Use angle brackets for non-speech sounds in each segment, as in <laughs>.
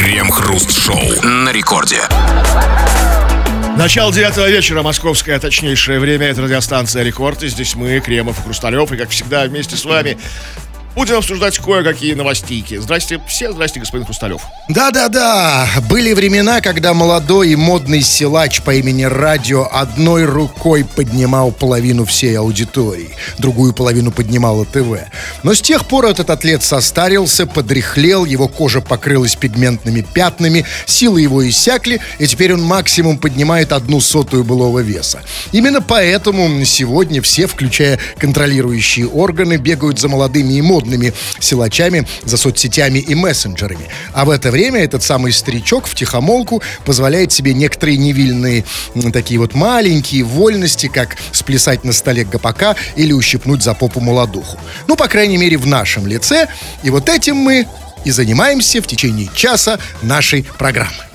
Крем-хруст-шоу на рекорде. Начало девятого вечера, московское точнейшее время. Это радиостанция «Рекорд». И здесь мы, Кремов и Хрусталев. И, как всегда, вместе с вами Будем обсуждать кое-какие новостики. Здрасте, все, здрасте, господин Хрусталев. Да-да-да, были времена, когда молодой и модный силач по имени Радио одной рукой поднимал половину всей аудитории, другую половину поднимала ТВ. Но с тех пор этот атлет состарился, подряхлел, его кожа покрылась пигментными пятнами, силы его иссякли, и теперь он максимум поднимает одну сотую былого веса. Именно поэтому сегодня все, включая контролирующие органы, бегают за молодыми и модными модными силачами за соцсетями и мессенджерами. А в это время этот самый старичок в тихомолку позволяет себе некоторые невильные такие вот маленькие вольности, как сплясать на столе гопака или ущипнуть за попу молодуху. Ну, по крайней мере, в нашем лице. И вот этим мы и занимаемся в течение часа нашей программы.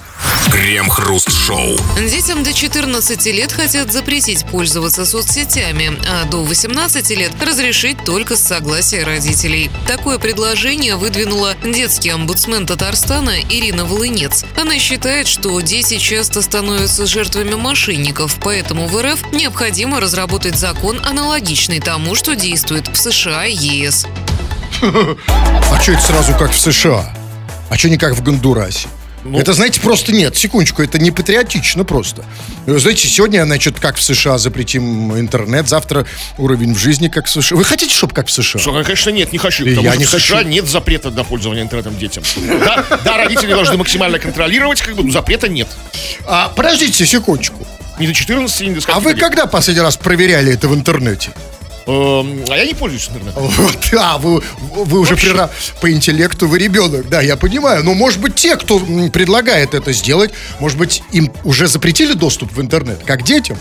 Крем-хруст-шоу. Детям до 14 лет хотят запретить пользоваться соцсетями, а до 18 лет разрешить только с согласия родителей. Такое предложение выдвинула детский омбудсмен Татарстана Ирина Волынец. Она считает, что дети часто становятся жертвами мошенников, поэтому в РФ необходимо разработать закон, аналогичный тому, что действует в США и ЕС. <laughs> А что это сразу как в США? А что не как в Гондурасе? Ну, это, знаете, просто нет. Секундочку, это не патриотично просто. Знаете, сегодня, значит, как в США запретим интернет, завтра уровень в жизни как в США. Вы хотите, чтобы как в США? Что, конечно, нет, не хочу. Потому Я что не в США хочу. нет запрета на пользование интернетом детям. Да, да, родители должны максимально контролировать, как бы, запрета нет. А, подождите секундочку. Ни до 14, ни до А вы когда последний раз проверяли это в интернете? Эм, а я не пользуюсь интернетом. <laughs> Вот, а, вы, вы уже прира- по интеллекту вы ребенок, да, я понимаю. Но, может быть, те, кто предлагает это сделать, может быть, им уже запретили доступ в интернет, как детям.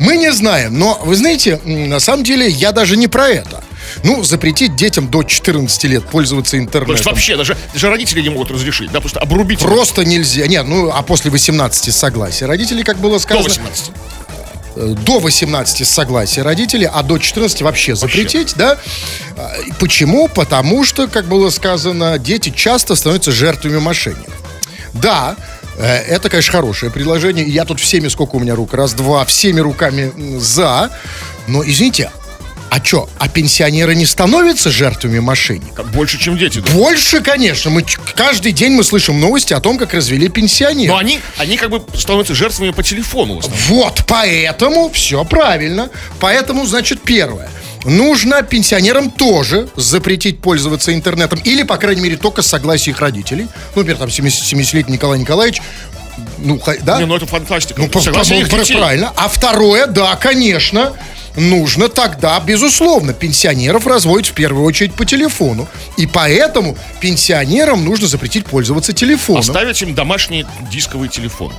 Мы не знаем, но, вы знаете, на самом деле, я даже не про это. Ну, запретить детям до 14 лет пользоваться То есть интернетом. вообще даже, даже родители не могут разрешить, да, просто обрубить Просто нельзя. Нет, ну, а после 18 согласия родителей, как было до сказано... 18. Э, до 18 с согласия родителей, а до 14 вообще запретить, да? А, Почему? Потому что, как было сказано, дети часто становятся жертвами мошенников. Да, э, это, конечно, хорошее предложение. Я тут всеми, сколько у меня рук? Раз, два, всеми руками за. Но, извините, а что, а пенсионеры не становятся жертвами мошенников? Больше, чем дети. да. Больше, конечно. Мы каждый день мы слышим новости о том, как развели пенсионеров. Но они, они как бы становятся жертвами по телефону. Вот, поэтому все правильно. Поэтому, значит, первое. Нужно пенсионерам тоже запретить пользоваться интернетом. Или, по крайней мере, только с согласия их родителей. Ну, например, там 70 70-летний Николай Николаевич. Ну, да? Не, ну это фантастика. Ну, по- по- правильно. А второе, да, конечно, нужно тогда, безусловно, пенсионеров разводить в первую очередь по телефону. И поэтому пенсионерам нужно запретить пользоваться телефоном. Оставить им домашний дисковый телефон.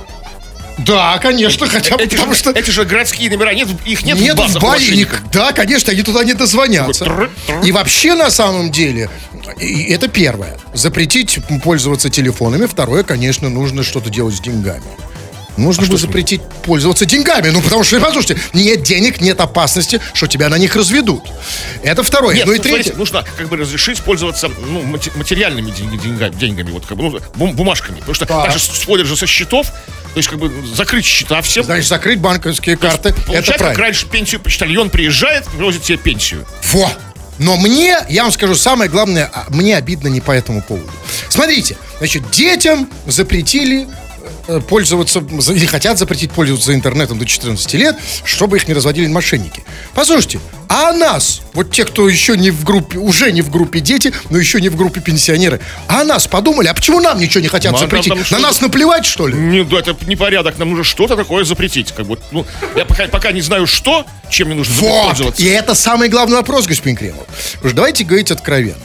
Да, конечно, хотя бы Эти потому же, что... эти же городские номера, нет, их нет, Нет в базах в Да, конечно, они туда не дозвонятся. И вообще, на самом деле, это первое. Запретить пользоваться телефонами. Второе, конечно, нужно что-то делать с деньгами. Нужно бы запретить пользоваться деньгами. Ну, потому что, послушайте, нет денег, нет опасности, что тебя на них разведут. Это второе. Нет, ну и третье. смотрите, нужно как бы разрешить пользоваться ну, материальными день- деньгами, деньгами, вот как бы, ну, бум- бумажками. Потому что Да. даже сводят же со счетов, то есть как бы закрыть счета всем. Значит, закрыть банковские карты. Это как правильно. раньше пенсию, почтальон приезжает, привозит тебе пенсию. Во! Но мне, я вам скажу, самое главное, а, мне обидно не по этому поводу. Смотрите, значит, детям запретили пользоваться, за- или хотят запретить пользоваться интернетом до 14 лет, чтобы их не разводили мошенники. Послушайте, а нас, вот те, кто еще не в группе, уже не в группе дети, но еще не в группе пенсионеры, а нас подумали, а почему нам ничего не хотят Ну, а запретить? На нас наплевать, что ли? Не, да, это непорядок, нам нужно что-то такое запретить. Как бы, ну, я пока, пока не знаю, что, чем мне нужно Вот! пользоваться. И это самый главный вопрос, господин Кремов. Давайте говорить откровенно.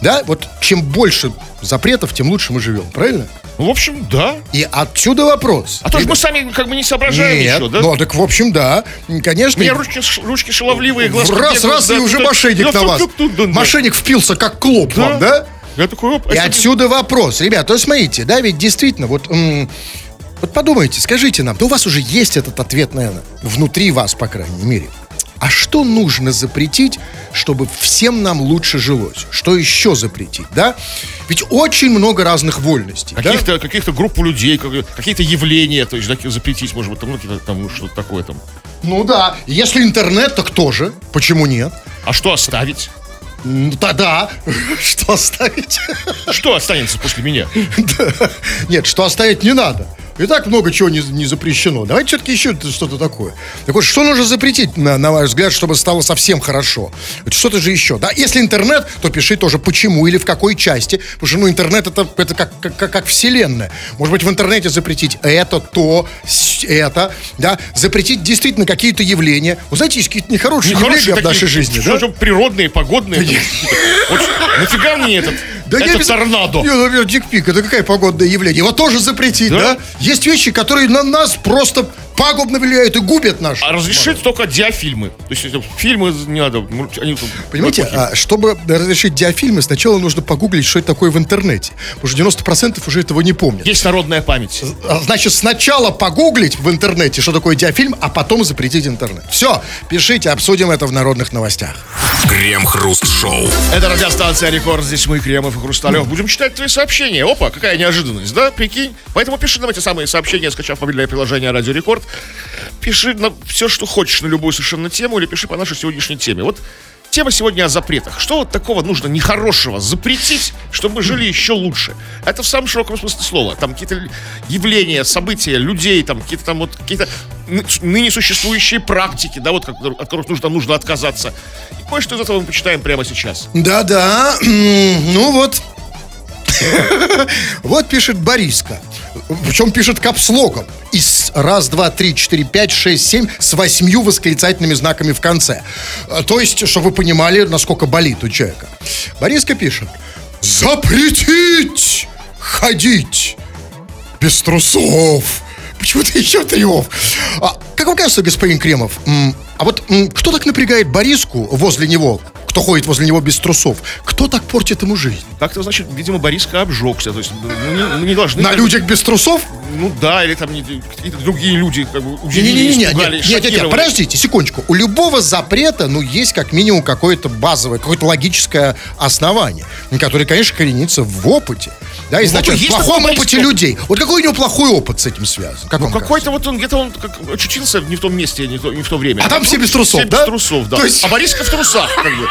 Да, вот чем больше запретов, тем лучше мы живем, правильно? Ну, в общем, да. И отсюда вопрос. А то же мы сами как бы не соображаем Нет, еще, да? ну так в общем, да. Конечно. У меня ручки, ручки шаловливые, глазки раз, бегают, раз, да, и уже да, мошенник да, на вас. Мошенник впился как клоп Да. вам, да? Я такой, оп, а И отсюда вопрос. Ребят, то смотрите, да, ведь действительно, вот, вот подумайте, скажите нам, да у вас уже есть этот ответ, наверное, внутри вас, по крайней мере. А что нужно запретить, чтобы всем нам лучше жилось? Что еще запретить, да? Ведь очень много разных вольностей, да? Каких-то каких группу людей, как- какие-то явления, то есть да, запретить, может быть, там, ну, там что-то такое там. Ну да, если интернет, так тоже. Почему нет? А что оставить? Ну, Тогда <laughs> что оставить? Что останется после меня? <laughs> Да. Нет, что оставить не надо. И так много чего не, не запрещено. Давайте все-таки еще что-то такое. Так вот, что нужно запретить, на, на ваш взгляд, чтобы стало совсем хорошо? Что-то же еще. Да, если интернет, то пиши тоже почему или в какой части. Потому что ну, интернет это, это как, как, как, вселенная. Может быть, в интернете запретить это, то, это. Да? Запретить действительно какие-то явления. Вы знаете, есть какие-то нехорошие, Нехорошие явления в нашей такие, жизни. что да? природные, погодные. <laughs> Вот нафига мне этот, Да этот обязательно- торнадо? Не, например, дикпик, это какое погодное явление? Его тоже запретить, Да? да? Есть вещи, которые на нас просто пагубно влияют и губят наш. А разрешить только диафильмы. То есть фильмы не надо. ну, Они, Понимаете, а, чтобы разрешить диафильмы, сначала нужно погуглить, что это такое в интернете. Потому что 90% уже этого не помнят. Есть народная память. А, Значит, сначала погуглить в интернете, что такое диафильм, а потом запретить интернет. Все, пишите, обсудим это в народных новостях. Крем-хруст-шоу. Это радиостанция Рекорд. Здесь мы, Кремов и Хрусталев. Будем читать твои сообщения. Опа, какая неожиданность, да? Прикинь. Поэтому пиши нам эти самые сообщения, скачав мобильное приложение Радио Рекорд. Пиши на все, что хочешь, на любую совершенно тему, или пиши по нашей сегодняшней теме. Вот тема сегодня о запретах. Что вот такого нужно нехорошего запретить, чтобы мы жили еще лучше? Это в самом широком смысле слова. Там какие-то явления, события, людей, там какие-то там вот какие-то ны- ныне существующие практики, да, вот как- от которых нужно, нужно отказаться. И кое-что из этого мы почитаем прямо сейчас. Да-да, <clears throat> ну вот. <laughs> Вот пишет Бориска. Причем пишет капслогом. Из раз, два, три, четыре, пять, шесть, семь с восьмью восклицательными знаками в конце. А, То есть, чтобы вы понимали, насколько болит у человека. Бориска пишет. Запретить ходить без трусов. Почему-то еще трев. А, как вам кажется, господин Кремов, а вот кто так напрягает Бориску возле него, кто ходит возле него без трусов? Кто так портит ему жизнь? Как-то, значит, видимо, Бориска обжегся. То есть, ну, не, ну, не должны... На людях без трусов? Ну да, или там не- какие-то другие люди как бы удивились, Не-не-не, нет, испугались, нет, нет, нет, шокировали. подождите, секундочку. У любого запрета, ну, есть как минимум какое-то базовое, какое-то логическое основание, которое, конечно, коренится в опыте. Да, и Ну, значит, есть плохом опыте людей. Вот какой у него плохой опыт с этим связан? Как Ну, какой-то вот он, где-то он как, очутился не в том месте, не в то, не в то время. А там все без трусов, все да? без трусов, да. Есть- А Бориска в трусах, как бы.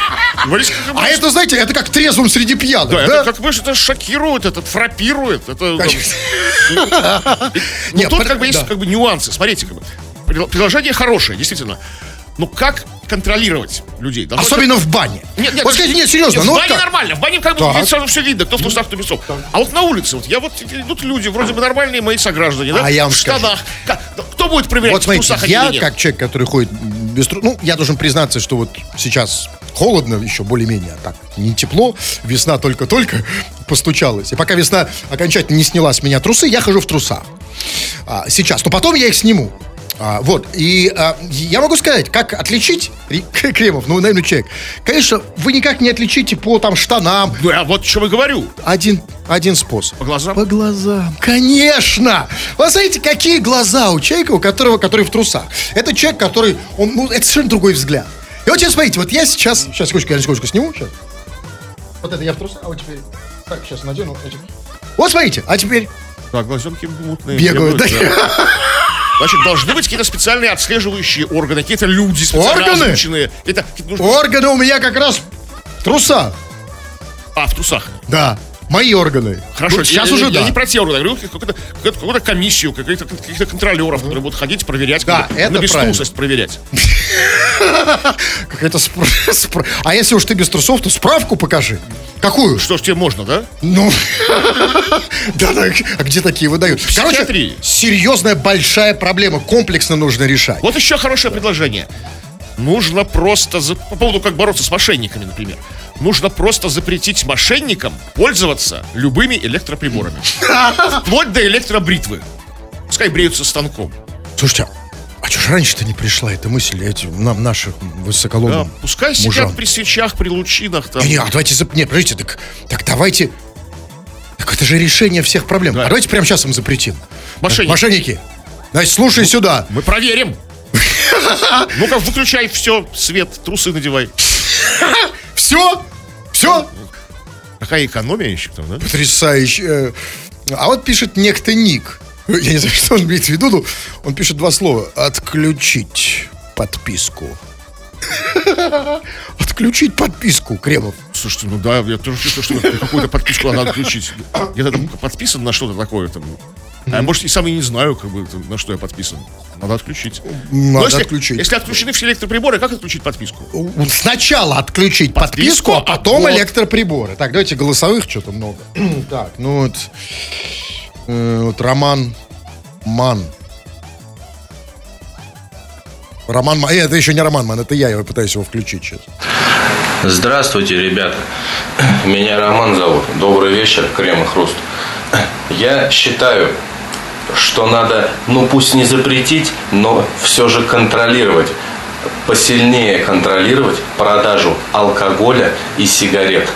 А это, знаете, это как трезвым среди пьяных, Да, это как бы это шокирует, это фрапирует, это... Конечно. Ну, Нет, тут как бы есть как бы нюансы. Смотрите, как бы. Приложение хорошее, действительно. Но как контролировать людей? Должно Особенно в бане. Нет, нет, вот скажите, нет, серьезно, нет, ну в бане как? нормально, в бане как бы Так. сразу все видно, кто в трусах, кто без трусов. А вот на улице, вот я вот идут люди, вроде бы нормальные мои сограждане, да? А я вам в скажу. штанах. Да, Кто будет проверять, Вот в смотрите, трусах они я или нет? как человек, который ходит без трусов, ну, я должен признаться, что вот сейчас холодно еще более-менее, а так, не тепло, весна только-только <laughs> постучалась. И пока весна окончательно не сняла с меня трусы, я хожу в трусах. А, сейчас, но потом я их сниму. А, вот, и а, я могу сказать, как отличить <laughs> Кремов, ну, наверное, человек. Конечно, вы никак не отличите по там штанам. Ну, а вот что я говорю. Один, один способ. По глазам? По глазам. Конечно! Вы знаете, какие глаза у человека, у которого, который в трусах. Это человек, который, он, ну, это совершенно другой взгляд. И вот сейчас, смотрите, вот я сейчас, сейчас, секундочку, я секундочку сниму, сейчас. Вот это я в трусах, а вот теперь, так, сейчас надену эти. Вот смотрите, а теперь Да, глазенки мутные. бегают. да? <laughs> Значит, должны быть какие-то специальные отслеживающие органы, какие-то люди специально Органы? озвученные. Это, нужно- Органы у меня как раз в трусах. А, в трусах. Да, мои органы. Хорошо, Ну, сейчас я, уже я, да. я не про те органы, я говорю какую-то, какую-то комиссию, каких-то, каких-то контролеров, которые будут ходить, проверять, Да, это на беструсость правильно. проверять. <laughs> Какая-то А если уж ты без трусов, то справку покажи. Какую? Что ж тебе можно, да? Ну, <laughs> да, да, а где такие выдают? Короче, серьезная большая проблема, комплексно нужно решать. Вот еще хорошее предложение. Нужно просто, за- по поводу как бороться с мошенниками, например. Нужно просто запретить мошенникам пользоваться любыми электроприборами. Вплоть до электробритвы. Пускай бреются станком. Слушайте, а что же раньше-то не пришла эта мысль эти, нам, наших Да, высоколобым пускай сидят мужам? при свечах, при лучинах. Там. Не, не, а давайте, зап- нет, подождите, так, так давайте, так это же решение всех проблем. Да. А давайте прямо сейчас им запретим. Мошенники. Мошенники, значит, слушай сюда. Мы проверим. <laughs> Ну-ка, выключай все, свет, трусы надевай. <laughs> Все? Все? Какая экономия еще там, да? Потрясающе. Э, А вот пишет некто Ник. Я не знаю, <laughs> что он имеет в виду, но он пишет два слова. Отключить подписку. <laughs> Отключить подписку, Кремов. Слушайте, ну да, я тоже чувствую, что какую-то подписку надо отключить. Я там подписан на что-то такое там. А я, может, и сам и не знаю, как бы, на что я подписан. Надо отключить. Но Надо если, отключить. Если отключены все электроприборы, как отключить подписку? Сначала отключить подписку, Подписку, а потом а вот. электроприборы. Так, давайте голосовых что-то много. <clears throat> так, ну вот, э, вот Роман Ман. Роман Ман. Э, это еще не Роман Ман, это я его пытаюсь его включить сейчас. Здравствуйте, ребята. Меня Роман зовут. Добрый вечер, Крем и Хруст. Я считаю, что надо, ну пусть не запретить, но все же контролировать, посильнее контролировать продажу алкоголя и сигарет.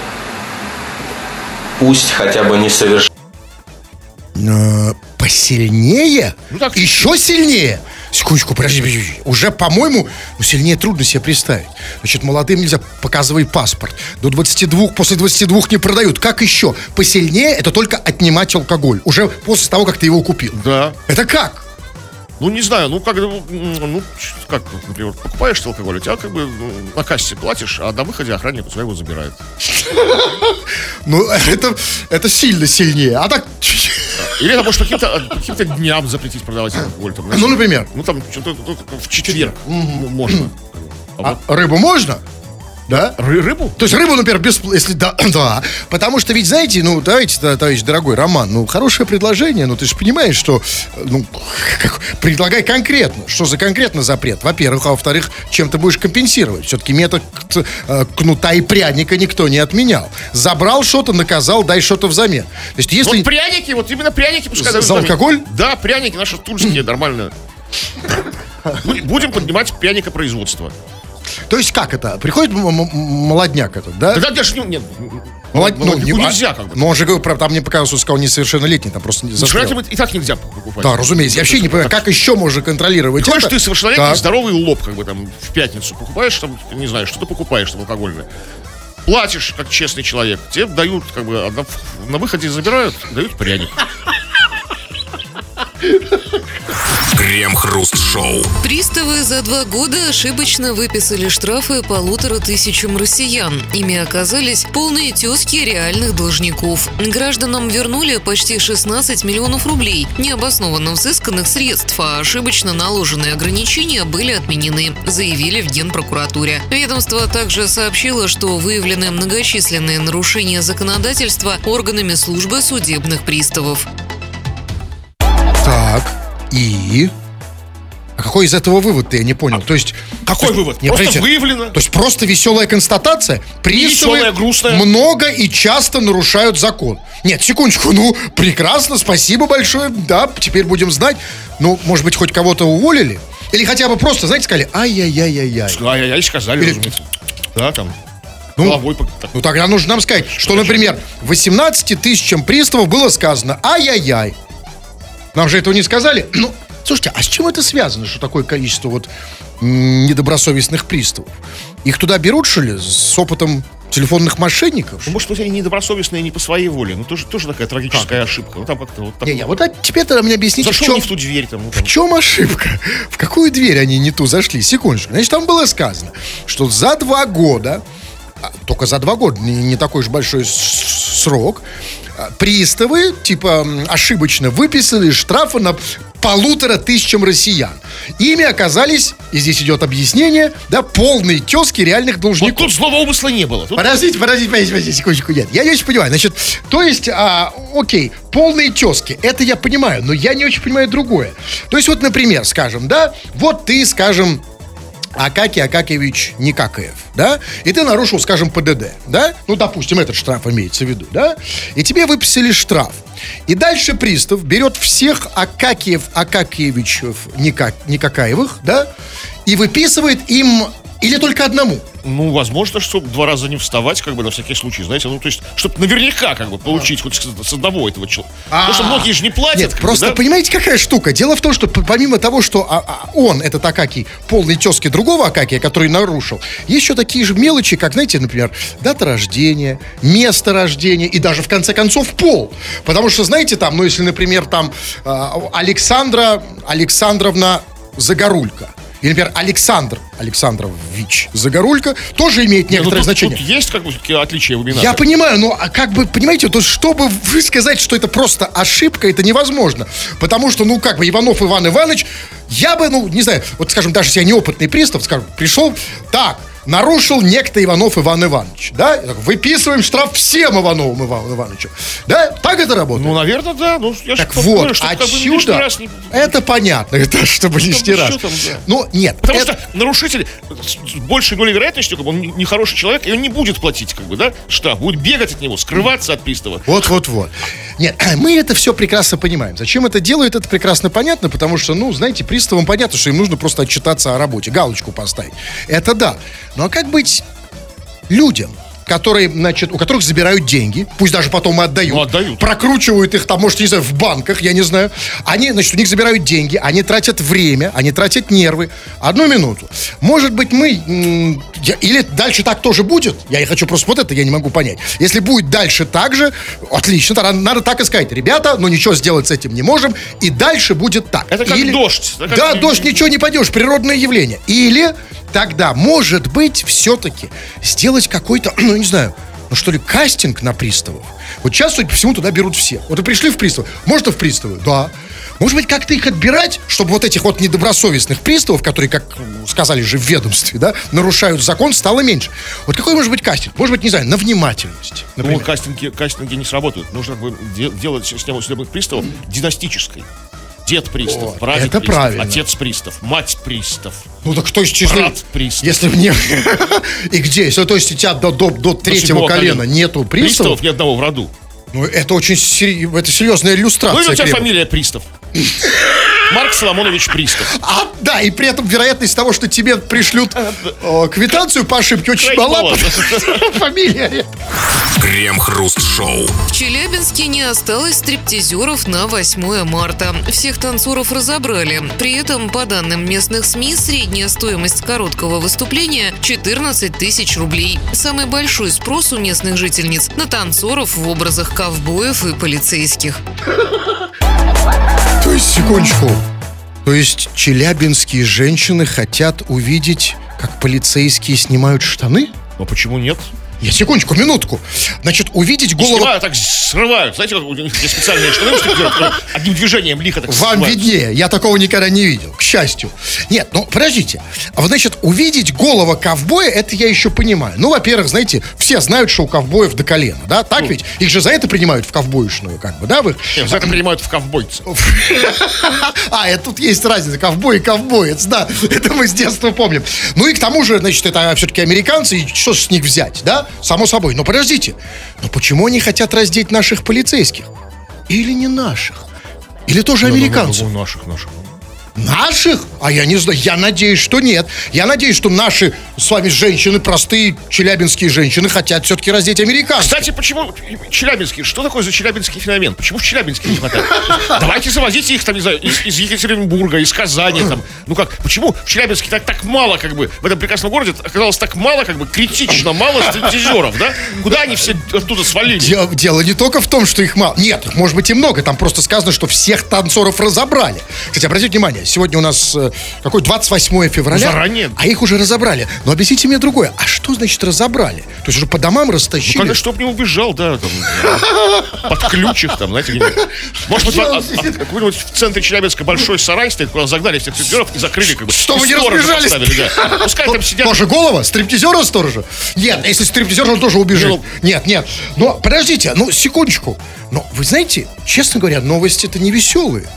Пусть хотя бы не совершенно Э, посильнее? Ну, так- Еще сильнее? Секундочку, подожди, подожди. Уже, по-моему, ну, сильнее трудно себе представить. Значит, молодым нельзя показывать паспорт. До 22, после 22 не продают. Как еще? Посильнее это только отнимать алкоголь. Уже после того, как ты его купил. Да. Это как? Ну, не знаю, ну, как, ну, ну, как, например, покупаешь ты алкоголь, у тебя как бы ну, на кассе платишь, а на выходе охранник у тебя его забирает. Ну, это, это сильно сильнее. А так... Или это может каким-то по каким-то дням запретить продавать алкоголь. Там. Ну, например, Ну, там, что-то ну, в четверг можно. А рыбу можно? Да? ры- рыбу? То есть рыбу, например, бесплатно, если да, <clears throat> да. Потому что ведь, знаете, ну, давайте, да, товарищ дорогой Роман, ну, хорошее предложение, ну, ты же понимаешь, что, э, ну, <laughs> как- предлагай конкретно. Что за конкретно запрет? Во-первых, а во-вторых, чем ты будешь компенсировать? Все-таки метод э, кнута и пряника никто не отменял. Забрал что-то, наказал, дай что-то взамен. То есть, если... Вот пряники, вот именно пряники пускай За- за алкоголь? Да, пряники наши тульские, нормально. Бу- Будем поднимать пряникопроизводство. То есть как это? Приходит молодняк этот, да? Тогда даже не- нет. Молод- ну, молодняку не- нельзя как бы. Но он же говорил, там мне показалось, что сказал несовершеннолетний, там просто не застрял. И так нельзя покупать. Да, разумеется. Я вообще не понимаю, как еще можно контролировать Приходишь это? ты совершеннолетний, здоровый лоб, как бы там в пятницу покупаешь, там, не знаю, что ты покупаешь там алкогольное. Платишь, как честный человек. Тебе дают, как бы, на, на выходе забирают, дают пряник. Крем-хруст-шоу. Приставы за два года ошибочно выписали штрафы полутора тысячам россиян. Ими оказались полные тезки реальных должников. Гражданам вернули почти 16 миллионов рублей необоснованно взысканных средств, а ошибочно наложенные ограничения были отменены, заявили в Генпрокуратуре. Ведомство также сообщило, что выявлены многочисленные нарушения законодательства органами службы судебных приставов. И... А какой из этого вывод-то, я не понял. То есть... Какой то вывод? Нет, Просто подождите. выявлено. То есть просто веселая констатация? Приставы Веселая, грустная. много и часто нарушают закон. Нет, секундочку, ну, прекрасно, спасибо большое. Да, теперь будем знать. Ну, может быть, хоть кого-то уволили? Или хотя бы просто, знаете, сказали, ай-яй-яй-яй-яй. Ай-яй-яй, сказали, Или- разумеется. Да, там. Ну, головой так. Ну тогда нужно нам сказать, что, например, 18 тысячам приставов было сказано ай-яй-яй. Нам же этого не сказали. <clears throat> Ну, слушайте, а с чем это связано, что такое количество вот недобросовестных приставов? Их туда берут, что ли, с опытом телефонных мошенников? Ну, может быть, они недобросовестные не по своей воле. Ну, тоже, тоже такая трагическая ошибка. Ну, там как-то вот так. Не-не, вот а теперь-то мне объясните, в Зашел чем, не в ту дверь, там, ну, в там. чем ошибка? В какую дверь они не ту зашли? Секундочку. Значит, там было сказано, что за два года, а, только за два года, не, не такой уж большой срок, приставы, типа, ошибочно выписали штрафы на полутора тысячам россиян. Ими оказались, и здесь идет объяснение, да, полные тески реальных Вот должников. тут злого умысла не было. Тут Подождите, подождите, подождите, подождите, секундочку, нет. Я не очень понимаю. Значит, то есть, а, окей, полные тески, это я понимаю, но я не очень понимаю другое. То есть, вот, например, скажем, да, вот ты, скажем, Акакий Акакевич Никакаев, да, и ты нарушил, скажем, ПДД, да, ну, допустим, этот штраф имеется в виду, да, и тебе выписали штраф. И дальше пристав берет всех Акакиев Акакиевичев Ника- Никакаевых, да, и выписывает им Или только одному? Ну, возможно, чтобы два раза не вставать, как бы на всякий случай, знаете, ну, то есть, чтобы наверняка, как бы, получить хоть с с одного этого человека. Потому что многие же не платят. Нет, бы, просто да? понимаете, какая штука? Дело в том, что помимо того, что а, а, он, этот Акакий, полный тезки другого Акакия, который нарушил, есть еще такие же мелочи, как, знаете, например, дата рождения, место рождения и даже, в конце концов, пол. Потому что, знаете, там, ну, если, например, там а, Александра Александровна Загорулька, или, например, Александр Александрович Загорулька, тоже имеет ну, некоторое тут, значение. тут есть, как бы, такие отличия в именах. Я понимаю, но а как бы, понимаете, то чтобы вы сказать, что это просто ошибка, это невозможно. Потому что, ну, как бы, Иванов Иван Иванович, я бы, ну, не знаю, вот, скажем, даже если я неопытный пристав, скажем, пришел, так, нарушил некто Иванов Иван Иванович, да? Выписываем штраф всем Ивановым Ивану Ивановичу. Да? Так это работает? Ну, наверное, да. Ну, я так вот, чтобы, как бы, лишний отсюда, раз не- это понятно, <laughs> это чтобы лишний раз. что там, да. Ну, нет. Потому это- что нарушитель с большей долей вероятности, как бы, он не- нехороший человек, и он не будет платить, как бы, да, штраф, будет бегать от него, скрываться от пристава. Вот-вот-вот. Нет, <clears throat> мы это все прекрасно понимаем. Зачем это делают, это прекрасно понятно, потому что, ну, знаете, приставам понятно, что им нужно просто отчитаться о работе, галочку поставить. Это да. Ну, а как быть людям? которые, значит, у которых забирают деньги, пусть даже потом и отдают. Ну, отдают. Прокручивают их там, может, не знаю, в банках, я не знаю. Они, значит, у них забирают деньги, они тратят время, они тратят нервы. Одну минуту. Может быть, мы... я- или дальше так тоже будет? Я и хочу просто вот это, я не могу понять. Если будет дальше так же, отлично, тогда надо так и сказать. Ребята, ну ничего сделать с этим не можем, и дальше будет так. Это как дождь, да, Да, как- дождь, ничего не пойдешь, природное явление. Или тогда, может быть, все-таки сделать какой-то, <clears throat> ну, не знаю, ну что ли, кастинг на приставов. Вот сейчас, судя по всему, туда берут все. Вот и пришли в приставы. Можно в приставы? Да. Может быть, как-то их отбирать, чтобы вот этих вот недобросовестных приставов, которые, как сказали же в ведомстве, да, нарушают закон, стало меньше. Вот какой может быть кастинг? Может быть, не знаю, на внимательность. Ну, например. кастинги, кастинги не сработают. Нужно бы, де- делать систему судебных приставов династической. Дед пристав, О, прадед это пристав, правильно. отец пристав, мать пристав. Ну так то есть число... Брат пристав. Если мне... <laughs> И где? Если, то есть у тебя до, до, до третьего колена колена. нету приставов, Приставов ни одного в роду. ну это очень сери- это серьезная иллюстрация. Ну, или у тебя фамилия Пристав. Марк Соломонович Пристав. А, да, и при этом вероятность того, что тебе пришлют э, квитанцию по ошибке очень Крайне мала. <laughs> Фамилия. Крем-хруст-шоу. В Челябинске не осталось стриптизеров на 8 марта. Всех танцоров разобрали. При этом, по данным местных СМИ, средняя стоимость короткого выступления 14 тысяч рублей. Самый большой спрос у местных жительниц на танцоров в образах ковбоев и полицейских. То есть, секундочку. То есть, челябинские женщины хотят увидеть, как полицейские снимают штаны? Ну, почему нет? Нет, секундочку, минутку. Значит, увидеть Не голову... снимают, так срывают. Знаете, у них есть специальные штаны, которые одним движением лихо так Вам срывают. виднее, я такого никогда не видел, к счастью. Нет, ну подождите. А значит, увидеть голого ковбоя, это я еще понимаю. Ну, во-первых, знаете, все знают, что у ковбоев до колена, да? Так ведь? Их же за это принимают в ковбоишную, как бы, да? Вы... Нет, за это принимают в ковбойцы. <laughs> А, это тут есть разница, ковбой и ковбоец, да. <laughs> Это мы с детства помним. Ну и к тому же, значит, это все-таки американцы, и что с них взять, да? Само собой. Но подождите, но почему они хотят раздеть наших полицейских? Или не наших? Или тоже американцев? Ну, наших, наших. Наших? А я не знаю. Я надеюсь, что нет. Я надеюсь, что наши с вами женщины, простые челябинские женщины, хотят все-таки раздеть американцев. Кстати, почему Челябинский? Что такое за челябинский феномен? Почему в Челябинске не хватает? Давайте завозите их там, не знаю, из, из Екатеринбурга, из Казани там. Ну как, почему в Челябинске так, так мало, как бы, в этом прекрасном городе оказалось так мало, как бы, критично мало стриптизеров, да? Куда они все оттуда свалили? Дело, дело не только в том, что их мало. Нет, их может быть и много. Там просто сказано, что всех танцоров разобрали. Кстати, обратите внимание, сегодня у нас э, какой 28 февраля. Ну, заранее. А их уже разобрали. Но объясните мне другое. А что значит разобрали? То есть уже по домам Ну, растащили? когда чтоб не убежал, да, там, под ключ их там, знаете. Может быть, какой-нибудь в центре Челябинска большой сарай стоит, куда загнали всех стриптизеров и закрыли, как бы. Чтобы И не разбежались. да. Пускай там сидят. Тоже голова? Стриптизера сторожа? Нет, если стриптизер, он тоже убежит. Ну, Нет, нет. Но подождите, ну секундочку. Но вы знаете, честно говоря, новости это не веселые.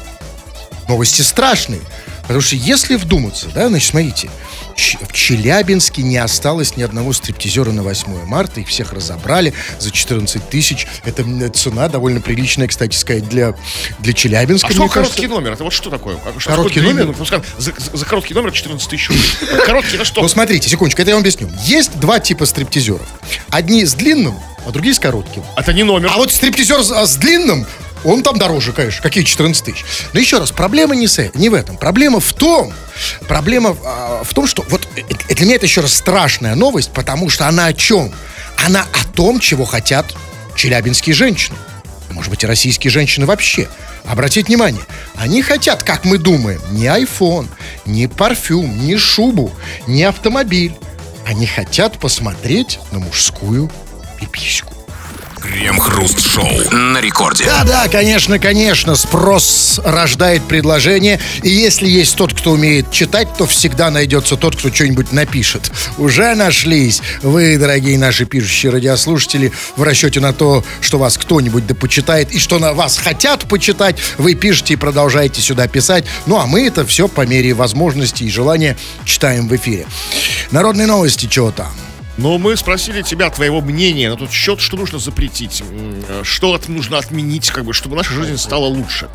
Новости страшные. Потому что если вдуматься, да, значит, смотрите, в Челябинске не осталось ни одного стриптизера на 8 марта, их всех разобрали за 14 тысяч. Это цена довольно приличная, кстати сказать, для, для Челябинска. А что короткий кажется. номер? Это вот что такое? А что Короткий такое длинный? номер? За, за- за короткий номер 14 тысяч рублей. Короткий на что? Ну, смотрите, секундочку, это я вам объясню. Есть два типа стриптизеров. Одни с длинным, а другие с коротким. Это не номер. А вот стриптизер с, а, с длинным, он там дороже, конечно. Какие 14 тысяч? Но еще раз, проблема не, с, э- не в этом. Проблема в том, проблема а, в том, что вот э, э, для меня это еще раз страшная новость, потому что она о чем? Она о том, чего хотят челябинские женщины. Может быть, и российские женщины вообще. Обратите внимание, они хотят, как мы думаем, не iPhone, не парфюм, не шубу, не автомобиль. Они хотят посмотреть на мужскую пипиську. Крем-хруст-шоу на рекорде. Да-да, конечно, конечно, спрос рождает предложение. И если есть тот, кто умеет читать, то всегда найдется тот, кто что-нибудь напишет. Уже нашлись вы, дорогие наши пишущие радиослушатели, в расчете на то, что вас кто-нибудь да почитает, и что на вас хотят почитать, вы пишете и продолжаете сюда писать. Ну, а мы это все по мере возможности и желания читаем в эфире. Народные новости, чего там? Но мы спросили тебя твоего мнения на тот счет, что нужно запретить, э, что от- нужно отменить, как бы, чтобы наша жизнь стала лучше.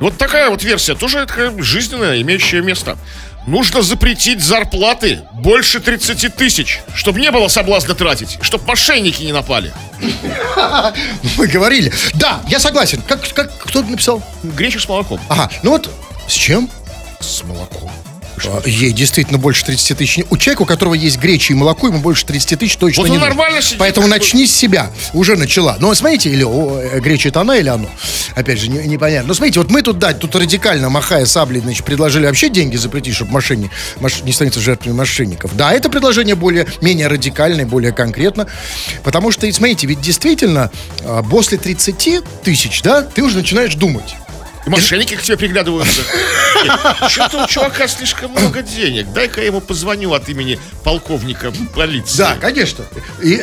Вот такая вот версия, тоже такая жизненная, имеющая место. Нужно запретить зарплаты больше 30 тысяч, чтобы не было соблазна тратить, чтобы мошенники не напали. <laughs> Мы говорили. Да, я согласен. Как, как кто написал? Гречу с молоком. Ага, ну вот с чем? С молоком. А, Ей действительно больше 30 тысяч. У человека, у которого есть гречи и молоко, ему больше 30 тысяч точно Вот не нормально сидит, Поэтому бы. начни с себя. Уже начала. Но смотрите, или о, э, греча это она или оно? Опять же, не- непонятно. Но смотрите, вот мы тут, да, тут радикально, махая саблей, значит, предложили вообще деньги запретить, чтобы мошенни, мош- не становиться жертвами мошенников. Да, это предложение более, менее радикальное, более конкретно. Потому что, смотрите, ведь действительно, а, после 30 тысяч, да, ты уже начинаешь думать. Мошенники к тебе приглядываются. Что-то у чувака слишком много денег. Дай-ка я ему позвоню от имени полковника полиции. Да, конечно. И,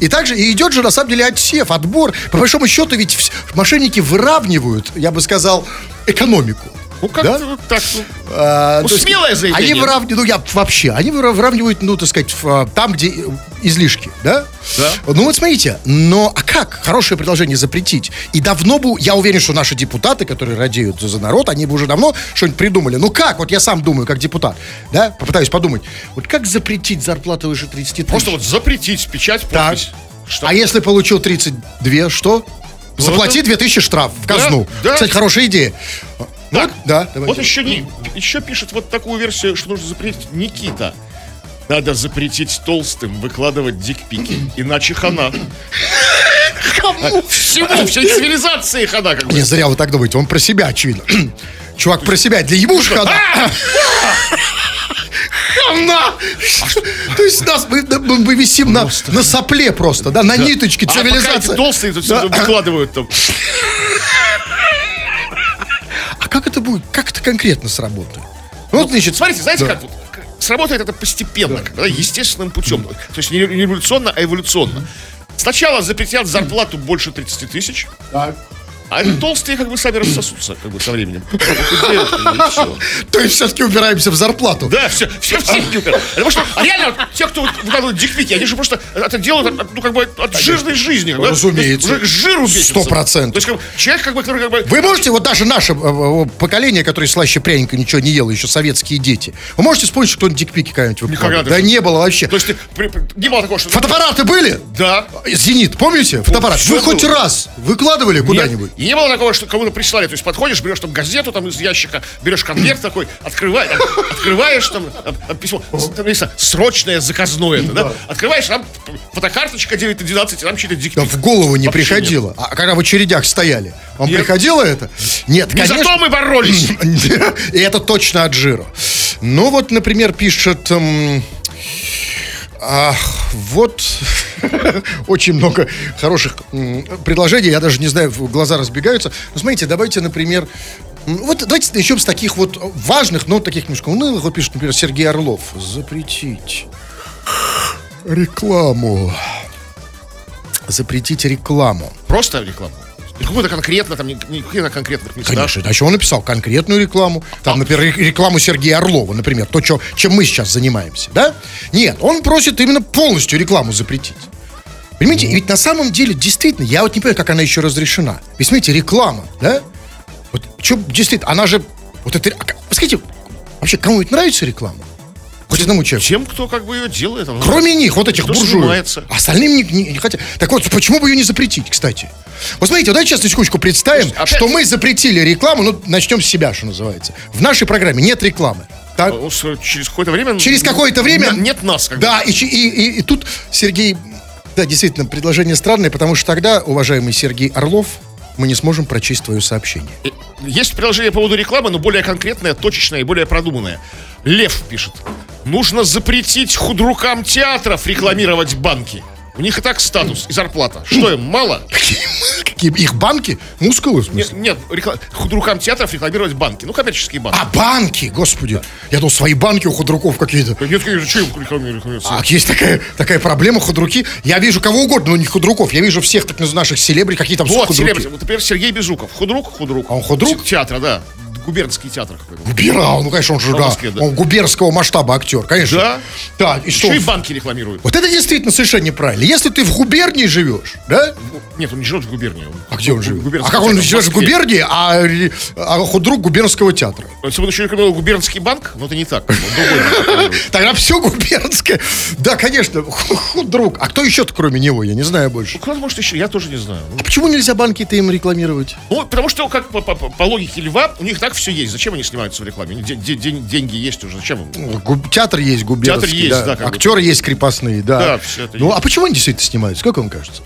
и также и идет же на самом деле отсев, отбор. По большому счету ведь мошенники выравнивают, я бы сказал, экономику. Ну как Да? вот так? ну, А, Ну, смелое заявление. Они выравнивают, ну я вообще, они выра- выравнивают, ну так сказать, а, там, где излишки, да? Да. Ну вот смотрите, но а как хорошее предложение запретить? И давно бы, я уверен, что наши депутаты, которые радеют за, народ, они бы уже давно что-нибудь придумали. Ну как? Вот я сам думаю, как депутат, да? Попытаюсь подумать. Вот как запретить зарплату выше 30 тысяч? Просто вот запретить печать, Так. подпись. Что? А если получил 32, что? Заплати 2000 штраф в казну. да. Кстати, хорошая идея. Так, Да, давайте. вот еще, не, еще пишет вот такую версию, что нужно запретить Никита. Надо запретить толстым выкладывать дикпики, иначе хана. Кому? Всему, всей цивилизации хана как бы. Не зря вы так думаете, он про себя, очевидно. <clears throat> Чувак про себя, для ему же хана. Хана! То есть нас, мы, мы- висим на, на сопле просто, да, на ниточке А цивилизации. толстые тут Да. выкладывают там. А как это будет, как это конкретно сработает? Ну, вот, значит, Смотрите, знаете, да. как вот сработает это постепенно, да, естественным путем. То есть не революционно, а эволюционно. Сначала запретят зарплату больше 30 тысяч, а толстые как бы сами рассосутся как бы со временем. <laughs> То есть все-таки убираемся в зарплату. Да, все, все в деньги. Потому что реально те, кто выкладывают дикпики, они же просто это делают ну, как бы от жирной жизни. Разумеется. Уже к жиру. Сто процентов. То есть человек, как бы, который как бы... Вы можете, вот даже наше э, э, поколение, которое слаще пряника ничего не ело, еще советские дети, вы можете вспомнить, что кто-нибудь дикпики когда-нибудь выкладывал? Никогда Да не было вообще. То есть не было такого, что... Фотоаппараты были? Да. Зенит, помните? Фотоаппарат. Вы хоть раз выкладывали куда-нибудь? Нет. И не было такого, что кому-то прислали. То есть подходишь, берешь там газету там из ящика, берешь конверт такой, открываешь, там, открываешь там, там, письмо, там написано срочное заказное, это, да? Открываешь, там фотокарточка 9 на 12, и там чьи-то Да дикпики. в голову не Вообще приходило. А когда в очередях стояли, вам Нет. приходило это? Нет, Не конечно. зато мы боролись. <laughs> И это точно от жира. Ну вот, например, пишет... эм, ах, вот <laughs> очень много хороших предложений. Я даже не знаю, глаза разбегаются. Ну, смотрите, давайте, например... Вот давайте начнем с таких вот важных, но таких немножко унылых. Вот пишет, например, Сергей Орлов. Запретить рекламу. Запретить рекламу. Просто рекламу. И Какой-то конкретно, там, не, не какие-то конкретных местах. Конечно, иначе он написал конкретную рекламу. Там, например, ре- рекламу Сергея Орлова, например, то, чё- чем мы сейчас занимаемся, да? Нет, он просит именно полностью рекламу запретить. Понимаете, и ведь на самом деле, действительно, я вот не понимаю, как она еще разрешена. Ведь смотрите, реклама, да? Вот что, действительно, она же... Вот это... а Скажите, вообще, кому-нибудь нравится реклама? Хоть одному человеку? Тем, кто как бы ее делает. он- Кроме них, вот этих буржуев. Остальным не, не- не хотят. Так вот, почему бы ее не запретить, кстати? Вот смотрите, вот давайте сейчас на секундочку представим, Слушайте, опять- что мы запретили рекламу, ну, начнем с себя, что называется. В нашей программе нет рекламы. Так? С- Через какое-то время... Через какое-то время... Нет, нет нас. Как. Да, и, и, и- и тут Сергей... Да, действительно, предложение странное, потому что тогда, уважаемый Сергей Орлов, мы не сможем прочесть твое сообщение. И Есть приложение по поводу рекламы, но более конкретное, точечное и более продуманное. Лев пишет. Нужно запретить худрукам театров рекламировать банки. У них и так статус и зарплата. Что им, мало? Какие их банки? Мускулы, в Нет, смысле? нет рекла- худрукам театров рекламировать банки. Ну, коммерческие банки. А банки, господи. Я думал, свои банки у худруков какие-то. Нет, конечно, что им рекламируют? А есть такая, такая проблема, худруки. Я вижу кого угодно, но не худруков. Я вижу всех так наших селебри, какие там Вот, худруки. Вот, например, Сергей Безруков. Худрук, худрук. А он худрук? Те- Театра, да. Губернский театр какой-то. Губера, ну, конечно, он же, да, Москве, да. он губернского масштаба актер, конечно. Да. Так, и что? Еще и банки рекламируют. Вот это действительно совершенно неправильно. Если ты в губернии живешь, да? Нет, он не живет в губернии. А где он живет? А как он живет в губернии, а, а худрук губернского театра? Если бы он еще рекламировал губернский банк, но это не так. <laughs> Тогда все губернское. Да, конечно, ху- худрук. А кто еще-то кроме него? Я не знаю больше. Ну, Кто может еще? Я тоже не знаю. А почему нельзя банки-то им рекламировать? Ну, потому что, как по логике льва, у них так все есть. Зачем они снимаются в рекламе? У них де- де- ден- деньги есть уже. Зачем им? Губ- Театр есть губернский, Театр есть, да, бы. Актеры есть крепостные, да. Да, всё это Ну, есть. а почему они действительно снимаются? Как вам кажется?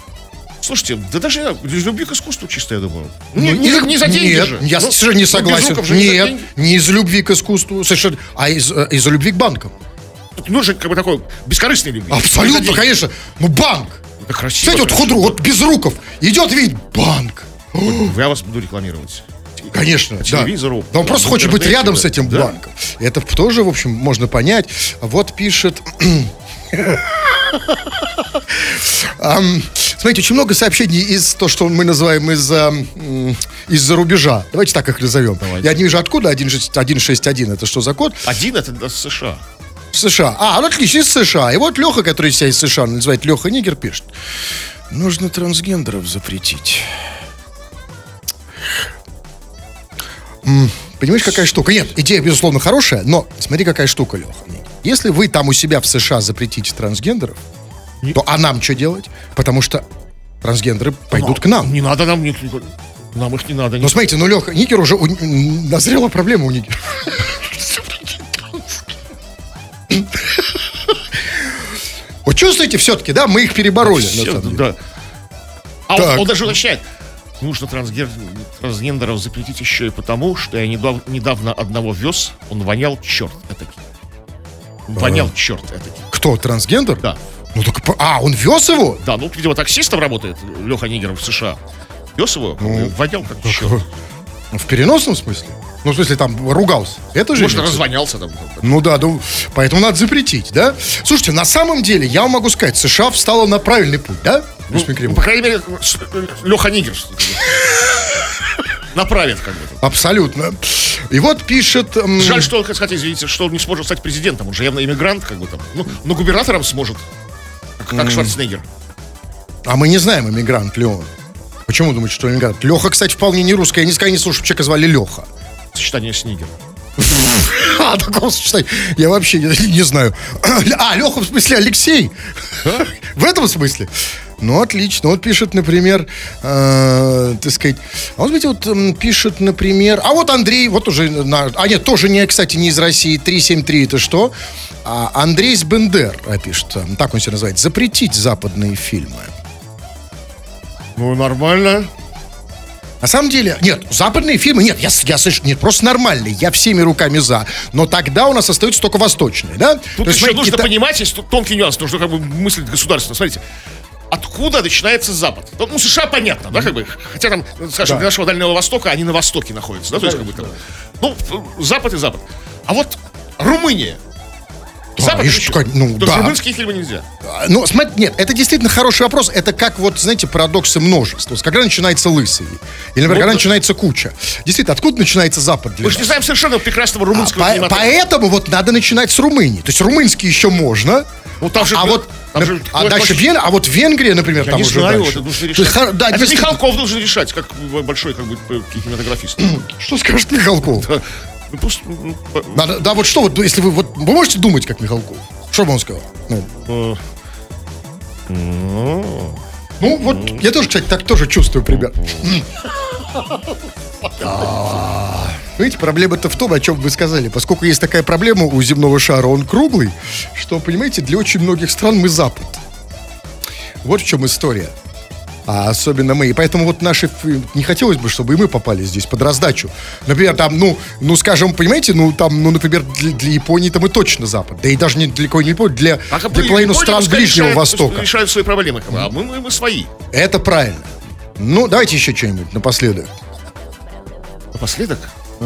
Слушайте, да даже я- из любви к искусству чисто, я думаю. Ну, не, не из- не за деньги Нет, же. я Ну, совершенно не ну, согласен. Же не Нет, деньги. не из любви к искусству, совершенно, а из, э, из-за любви к банкам. Ну, же как бы такой бескорыстный любви. Не Абсолютно, конечно. Ну, банк. Это красиво. Кстати, вот конечно. худру, вот без руков. Идет вид, банк. Я вас буду рекламировать. Конечно, телевизору, Да он да, просто хочет быть рядом да. с этим Да. банком. Это тоже, в общем, можно понять. Вот пишет... <clears throat> Ам, Смотрите, очень много сообщений из то, что мы называем из, из-за рубежа. Давайте так их назовем. Я не вижу, откуда 161. Это что за код? Один это США. США. А, ну отлично, из США. И вот Леха, который себя из США называет Леха Нигер, пишет. Нужно трансгендеров запретить. Понимаешь, какая штука? Нет, идея, безусловно, хорошая, но смотри, какая штука, Леха. Если вы там у себя в США запретите трансгендеров, то а нам что делать? Потому что трансгендеры пойдут к нам. Не надо нам... не- не- Нам их не надо. Ну, смотрите, ну, Леха, Нигер уже... у- Назрела проблема у Нигера. Вот чувствуете все-таки, да, мы их перебороли. Все, деле. да. А он, он даже уточняет. Нужно трансгер- трансгендеров запретить еще и потому, что я недав- недавно одного вез, он вонял черт этакий. Вонял черт этакий. Кто, трансгендер? Да. Ну, так, а, он вез его? Да, ну, видимо, таксистом работает Леха Нигеров в США. Вез его, Ну, вонял как черт. В переносном смысле? Ну, в смысле, там, ругался. Это же... Может, развонялся там. Ну да, ну, поэтому надо запретить, да? Слушайте, на самом деле, я вам могу сказать, США встала на правильный путь, да? Ну, по крайней мере, Леха Нигер направит как бы. Абсолютно. И вот пишет... Жаль, что, кстати, извините, что он не сможет стать президентом. Он же явно иммигрант, как бы там. Ну, но губернатором сможет. Как, как Шварценеггер. А мы не знаем, иммигрант ли он. Почему думаете, что иммигрант? Леха, кстати, вполне не русская. Я никогда не слушал, чтобы человека звали Леха. Сочетание с Нигером. <laughs> А, такого сочетания. Я вообще не, не знаю. <clears throat> А, Леха, в смысле Алексей? <laughs> В этом смысле? Ну, отлично. Вот пишет, например, э, так сказать, а вот, видите, вот пишет, например, а вот Андрей, вот уже, на, а нет, тоже не, кстати, не из России, 373 это что? А, Андрей Сбендер а, пишет, так он себя называет, запретить западные фильмы. Ну, нормально. На самом деле, нет, западные фильмы, нет, я, я слышу, нет, просто нормальные, я всеми руками за. Но тогда у нас остаются только восточные, да? Тут То есть, еще смотри, нужно Кита- понимать, есть тонкий нюанс, нужно как бы мыслить государственно. Смотрите, откуда начинается Запад? Ну, ну, США понятно, да, как бы, хотя там, скажем, Да. для нашего Дальнего Востока они на Востоке находятся, да, то есть как бы там, ну, Запад и Запад. А вот Румыния, Запад и еще. ну, То да. есть румынские фильмы нельзя. Ну, смотри, нет, это действительно хороший вопрос. Это как вот, знаете, парадоксы множества. Есть, Когда начинается лысый? Или, например, Вот когда да. начинается куча? Действительно, откуда начинается Запад для Мы же не знаем совершенно прекрасного А, румынского по- кинематографа. поэтому вот надо начинать с Румынии. То есть румынский еще можно. Ну, там же- а вот, там же- а ой, дальше очень- Вен- а вот Венгрия, например, Я там не уже знаю, дальше. это нужно есть, решать. хор- да, это. Михалков должен решать, как большой как бы кинематографист. Что скажет Михалков? <laughs> Ну, пусть, ну, по- Надо- да, вот что вот, если вы вот вы можете думать как Михалков? Что бы он сказал? Ну, Ну, вот я тоже, кстати, так тоже чувствую. Да. Видите, проблема-то в том, о чем вы сказали. Поскольку есть такая проблема у земного шара, он круглый, что, понимаете, для очень многих стран мы Запад. Вот в чем история. А особенно мы. И поэтому вот наши... Не хотелось бы, чтобы и мы попали здесь под раздачу. Например, там, ну, ну скажем, понимаете, ну, там, ну, например, для, для Японии там мы точно Запад. Да и даже не для какой-нибудь Японии, для, А для половины Япония стран Ближнего решает- Востока. Решают свои проблемы, а мы, мы, мы свои. Это правильно. Ну, давайте еще что-нибудь напоследок. Напоследок. У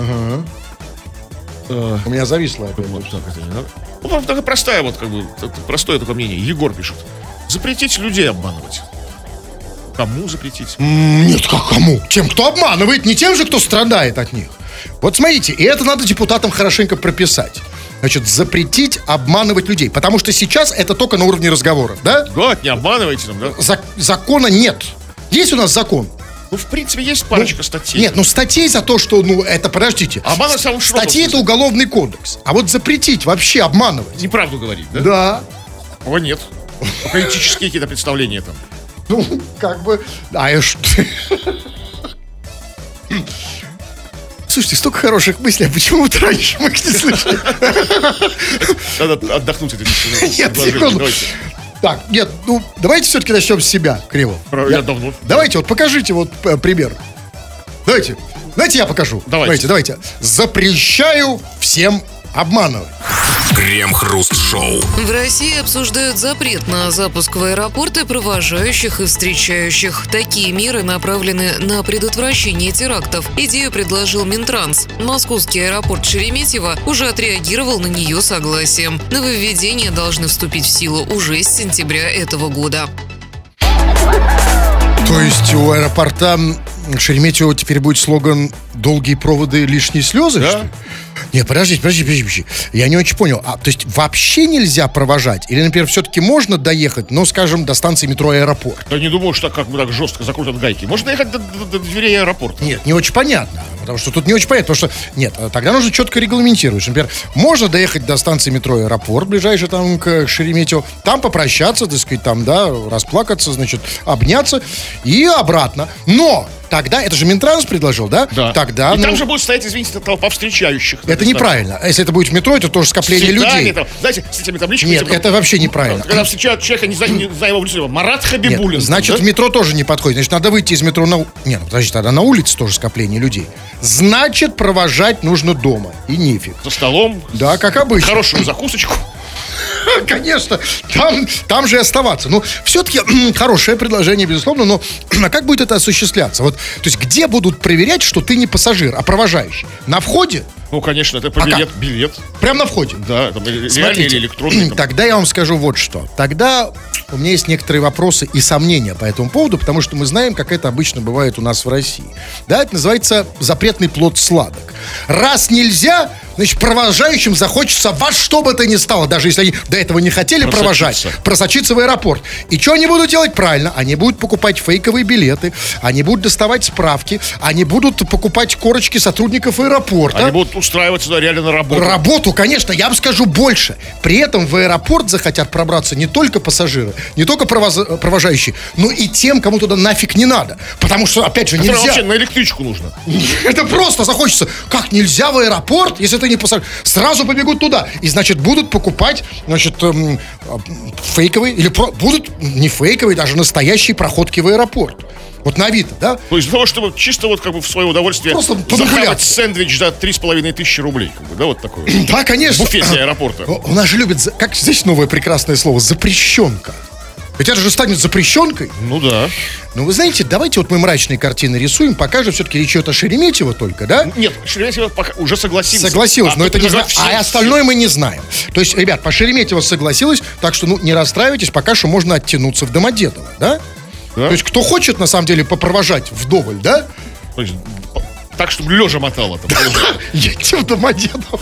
меня зависло опять. Вот так это не надо. Ну, такая простая, вот как бы, простое такое мнение. Егор пишет. Запретить людей обманывать. Кому запретить? Нет, как кому? Тем, кто обманывает, не тем же, кто страдает от них. Вот смотрите, и это надо депутатам хорошенько прописать. Значит, запретить обманывать людей. Потому что сейчас это только на уровне разговоров, да? Да, не обманывайте там, да? Зак- закона нет. Есть у нас закон? Ну, в принципе, есть парочка Ну, статей. Нет, ну статей за то, что, ну, это, подождите. Обман на самом широком Статьи это уголовный кодекс. А вот запретить вообще обманывать. Неправду говорить, да? Да. О, нет. Только этические какие-то представления там. Ну, как бы... А я ж- Слушайте, столько хороших мыслей, а почему вот раньше мы их не слышали? Надо отдохнуть Нет, секунду. Давайте. Так, нет, ну, давайте все-таки начнем с себя, Криво. Про- Я давно. Давайте, вот покажите вот э, пример. Давайте, давайте я покажу. Давайте. давайте. Запрещаю всем обманывать. Крем-хруст-шоу. В России обсуждают запрет на запуск в аэропорты провожающих и встречающих. Такие меры направлены на предотвращение терактов. Идею предложил Минтранс. Московский аэропорт Шереметьево уже отреагировал на нее согласием. Нововведения должны вступить в силу уже с сентября этого года. То есть у аэропорта Шереметьево теперь будет слоган «Долгие проводы, лишние слезы», Да. Нет, подождите, подождите, подождите, подождите. Я не очень понял. А, то есть вообще нельзя провожать? Или, например, все-таки можно доехать, но, скажем, до станции метро «Аэропорт»? Да не думаю, что так как бы так жестко закрутят гайки. Можно ехать до, до- до дверей аэропорта. Нет, не очень понятно. Потому что тут не очень понятно. Потому что, нет, а тогда нужно четко регламентировать. Например, можно доехать до станции метро «Аэропорт», ближайший там к Шереметьево, там попрощаться, так сказать, там, да, расплакаться, значит, обняться и обратно. Но тогда, это же Минтранс предложил, да? Да. Тогда, И ну, там же будет стоять, извините, толпа встречающих. это неправильно. А Если это будет в метро, это тоже скопление Цветами людей. там, знаете, с этими табличками. Нет, это вообще неправильно. Когда встречают человека, не знаю, не знаю его лицо, Марат Нет, Хабибулин. значит, да? в метро тоже не подходит. Значит, надо выйти из метро на... у- Не, ну, подожди, тогда на улице тоже скопление людей. Значит, провожать нужно дома. И нефиг. За столом, Да, как обычно. хорошую закусочку. <laughs> <laughs> Конечно, там, там же и оставаться. Ну, все-таки хорошее предложение, безусловно, но <clears throat> а как будет это осуществляться? Вот, то есть, где будут проверять, что ты не пассажир, а провожающий? На входе? Ну, конечно, это по А билет, билет. Прям на входе? Да, там, Смотрите, или электронный. там. Тогда я вам скажу вот что. Тогда у меня есть некоторые вопросы и сомнения по этому поводу, потому что мы знаем, как это обычно бывает у нас в России. Да, это называется запретный плод сладок. Раз нельзя, значит, провожающим захочется во что бы то ни стало, даже если они до этого не хотели Просочиться. провожать, просочиться в аэропорт. И что они будут делать правильно? Они будут покупать фейковые билеты, они будут доставать справки, они будут покупать корочки сотрудников аэропорта. Они будут устраиваться туда реально на работу. Работу, конечно, я вам скажу больше. При этом в аэропорт захотят пробраться не только пассажиры, не только провоз- провожающие, но и тем, кому туда нафиг не надо. Потому что, опять же, нельзя. вообще на электричку нужно. <laughs> Это просто захочется. Как нельзя в аэропорт, если ты не пассажир? Сразу побегут туда. И, значит, будут покупать, значит, эм, а, фейковые, или про- будут не фейковые, даже настоящие проходки в аэропорт. Вот на Авито, да? То есть для того, чтобы чисто вот как бы в свое удовольствие Просто захавать сэндвич за три с половиной тысячи рублей. Как бы, да, вот такое. <clears throat> Да, конечно. В буфете аэропорта. У нас же любят, как здесь новое прекрасное слово, запрещенка. Ведь это же станет запрещенкой. Ну да. Ну, вы знаете, давайте вот мы мрачные картины рисуем, пока же все-таки речь идет о Шереметьево только, да? Нет, Шереметьево пока уже согласилась. Согласилась, А но то это не знаю. все- А остальное мы не знаем. То есть, ребят, по Шереметьево согласилась, так что, ну, не расстраивайтесь, пока что можно оттянуться в Домодедово, да? Да. То есть, кто хочет, на самом деле, попровожать вдоволь, да? То есть, Так, чтобы лежа мотало. там. <laughs> Едьте в Домодедово.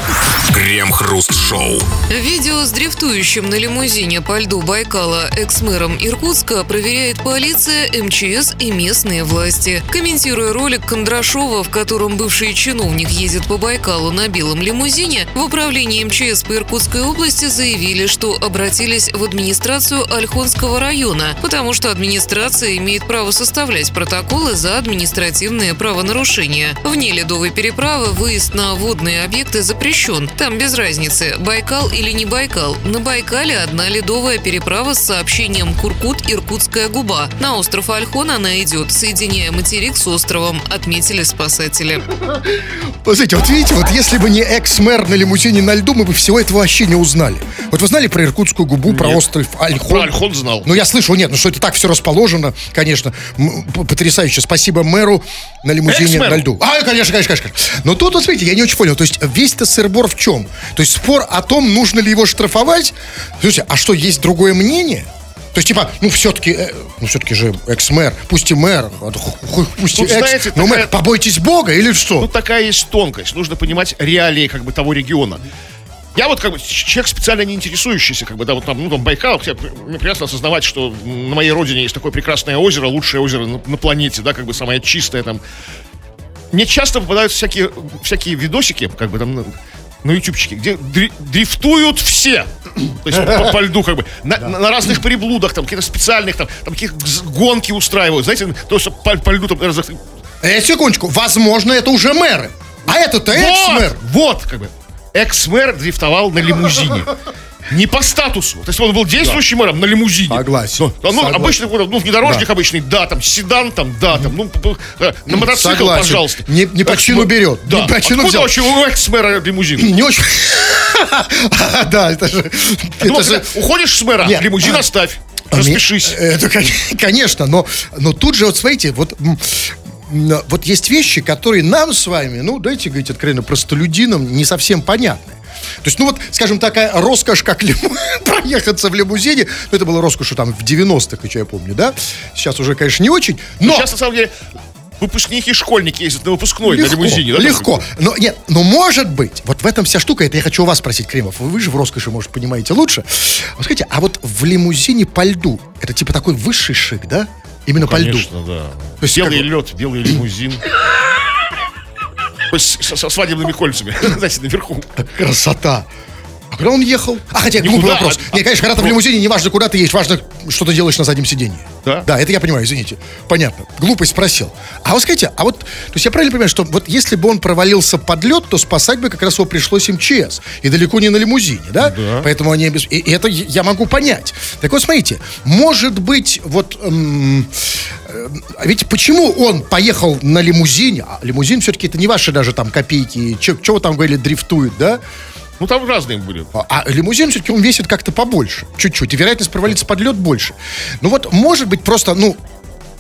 Крем-хруст-шоу. Видео с дрифтующим на лимузине по льду Байкала экс-мэром Иркутска проверяет полиция, МЧС и местные власти. Комментируя ролик Кондрашова, в котором бывший чиновник ездит по Байкалу на белом лимузине, в управлении МЧС по Иркутской области заявили, что обратились в администрацию Ольхонского района, потому что администрация имеет право составлять протоколы за административные правонарушения. Вне ледовой переправы выезд на водные объекты запрещен. Там без разницы, Байкал или не Байкал. На Байкале одна ледовая переправа с сообщением Куркут-Иркутская губа. На остров Альхон она идет, соединяя материк с островом, отметили спасатели. Знаете, вот видите, вот если бы не экс-мэр на лимузине на льду, мы бы всего этого вообще не узнали. Вот вы знали про Иркутскую губу, про остров Альхон? Про Альхон знал. Ну, я слышал, нет, ну что это так все расположено, конечно. Потрясающе. Спасибо мэру на лимузине на льду. А, конечно, конечно, конечно. Но тут, вот смотрите, я не очень понял. То есть весь-то сыр-бор в чем? То есть спор о том, нужно ли его штрафовать. Слушайте, а что, есть другое мнение? То есть, типа, ну, все-таки, ну, все-таки же экс-мэр, пусть и мэр, а, пусть и Тут, экс, знаете, но такая- мэр, побойтесь Бога или что? Ну, такая есть тонкость. Нужно понимать реалии как бы того региона. Я вот как бы человек специально не интересующийся, как бы, да, вот там, ну, там, Байкал, я, мне приятно осознавать, что на моей родине есть такое прекрасное озеро, лучшее озеро на, на планете, да, как бы самое чистое там. Мне часто попадаются всякие, всякие видосики, как бы там, на, на ютубчике, где дри- дрифтуют все. То есть по, по льду, как бы, на, на- на разных приблудах, там, каких-то специальных, там, там, каких гонки устраивают, знаете, то есть по, по льду, там, раз- Э, секундочку, возможно, это уже мэры. А это-то экс-мэр. вот, вот, как бы. Экс-мэр дрифтовал на лимузине. Не по статусу. То есть он был действующим мэром на лимузине. Согласен. Ну, ну, Согласен. обычный, ну, внедорожник обычный, да, там, седан, там, да, там, ну, э, на мотоцикл, Согласен. пожалуйста. Не- не по чину берет, Да. не по чину Откуда взял. вообще у экс-мэра лимузин? Не очень... <laughs> Да, это же... Думал, Это же... уходишь с мэра, лимузин оставь, А распишись. Это, кон- конечно, но, но тут же, вот смотрите, вот, вот есть вещи, которые нам с вами, ну, дайте говорить откровенно, простолюдинам не совсем понятны. То есть, ну вот, скажем, такая роскошь, как лиму- <laughs> проехаться в лимузине, ну, это было роскошью там в 90-х, что я помню, да? Сейчас уже, конечно, не очень, но... Сейчас, на самом деле, выпускники и школьники ездят на выпускной Легко, на лимузине. да, легко. Но нет, но может быть, вот в этом вся штука, это я хочу у вас спросить, Кремов, вы, же в роскоши, может, понимаете лучше. Вот скажите, а вот в лимузине по льду, это типа такой высший шик, да? Именно по льду. Конечно, да. То есть белый как- лед, белый лимузин. <coughs> С- Со, свадебными кольцами, <laughs> знаете, наверху. Красота. А куда он ехал? А, хотя, глупый вопрос. а- Не, конечно, когда ты в лимузине, неважно, куда ты едешь, важно, что ты делаешь на заднем сиденье. Да? Да, это я понимаю, извините. Понятно. Глупость спросил. А вот скажите, а вот, то есть я правильно понимаю, что вот если бы он провалился под лед, то спасать бы как раз его пришлось МЧС. И далеко не на лимузине, да? Да. Поэтому они... обес- И, и это я могу понять. Так вот, смотрите, может быть, вот... эм, э, ведь почему он поехал на лимузине? А лимузин все-таки это не ваши даже там копейки. Вы там говорили, дрифтует, да? Ну, там разные были. А, а лимузин все-таки он весит как-то побольше, чуть-чуть, и вероятность провалиться под лед больше. Ну вот, может быть, просто, ну,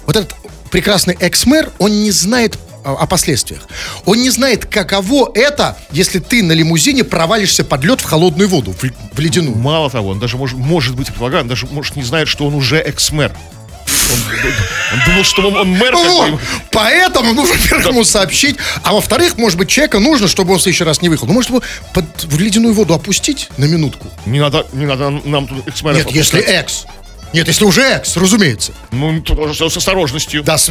вот этот прекрасный экс-мэр, он не знает а, о последствиях. Он не знает, каково это, если ты на лимузине провалишься под лед в холодную воду, в, в ледяную. Мало того, он даже может, может быть, предполагаю, он даже может не знает, что он уже экс-мэр. Он, думал, что он, он мэр. Вот. Поэтому нужно, <laughs> во-первых, ему сообщить, а во-вторых, может быть, человека нужно, чтобы он в следующий раз не выехал. Ну, может, его под, в ледяную воду опустить на минутку? Не надо, не надо нам тут экс-мэра Нет, если экс. Нет, если уже экс, разумеется. Ну, тут уже с осторожностью. Да, с,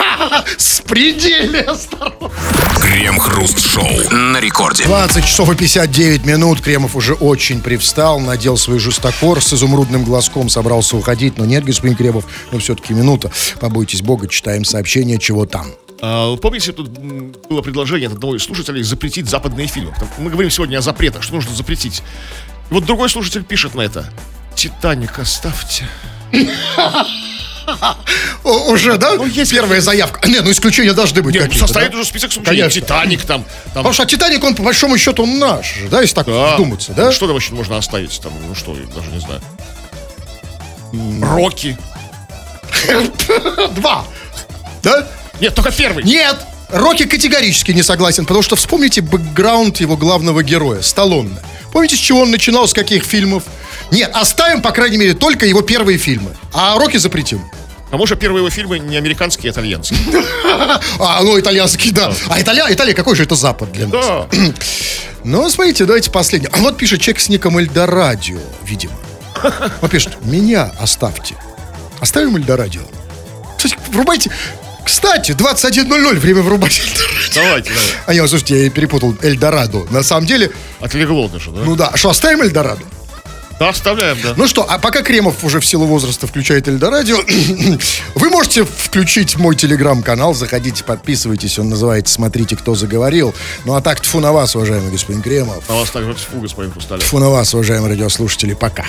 <laughs> с предельной осторожностью. Крем-хруст-шоу на рекорде. 20 часов и 59 минут. Кремов уже очень привстал, надел свой жестокор с изумрудным глазком, собрался уходить. Но нет, господин Кремов, но все-таки минута. Побойтесь Бога, читаем сообщение, чего там. А, помните, тут было предложение от одного из слушателей запретить западные фильмы. Мы говорим сегодня о запретах, что нужно запретить. И вот другой слушатель пишет на это. Титаник оставьте. <laughs> Уже, да? Ну, есть Первая заявка. Нет, ну исключения должны быть Нет, какие-то. составит да? уже список исключений. Конечно. Титаник там. там Потому что Титаник, он по большому счету он наш же, да, если так да. вдуматься, да? Что там вообще можно оставить? Там, ну что, я даже не знаю. Рокки. <laughs> Два. Да? Нет, только первый. Нет! Рокки категорически не согласен, потому что вспомните бэкграунд его главного героя, Сталлоне. Помните, с чего он начинал, с каких фильмов? Нет, оставим, по крайней мере, только его первые фильмы. А Рокки запретим. А может, первые его фильмы не американские, а итальянские? <laughs> А, ну, итальянский, да. А Италия, Италия, какой же это Запад для нас? <clears throat> Ну, смотрите, давайте последний. А вот пишет человек с ником Эльдорадио, видимо. <laughs> Он пишет, меня оставьте. Оставим Эльдорадио. Кстати, врубайте. Кстати, 21.00, время врубать. Давайте, давай. А я, слушайте, я перепутал Эльдорадо. На самом деле, Отлегло даже, да? ну да, что, оставим Эльдорадо? Да, оставляем, да. Ну что, а пока Кремов уже в силу возраста включает Эльдорадио, <coughs> вы можете включить мой телеграм-канал, заходите, подписывайтесь, он называется «Смотрите, кто заговорил». Ну а так, тьфу на вас, уважаемый господин Кремов. На вас также тьфу, господин Хрусталев. Тьфу на вас, уважаемые радиослушатели, пока.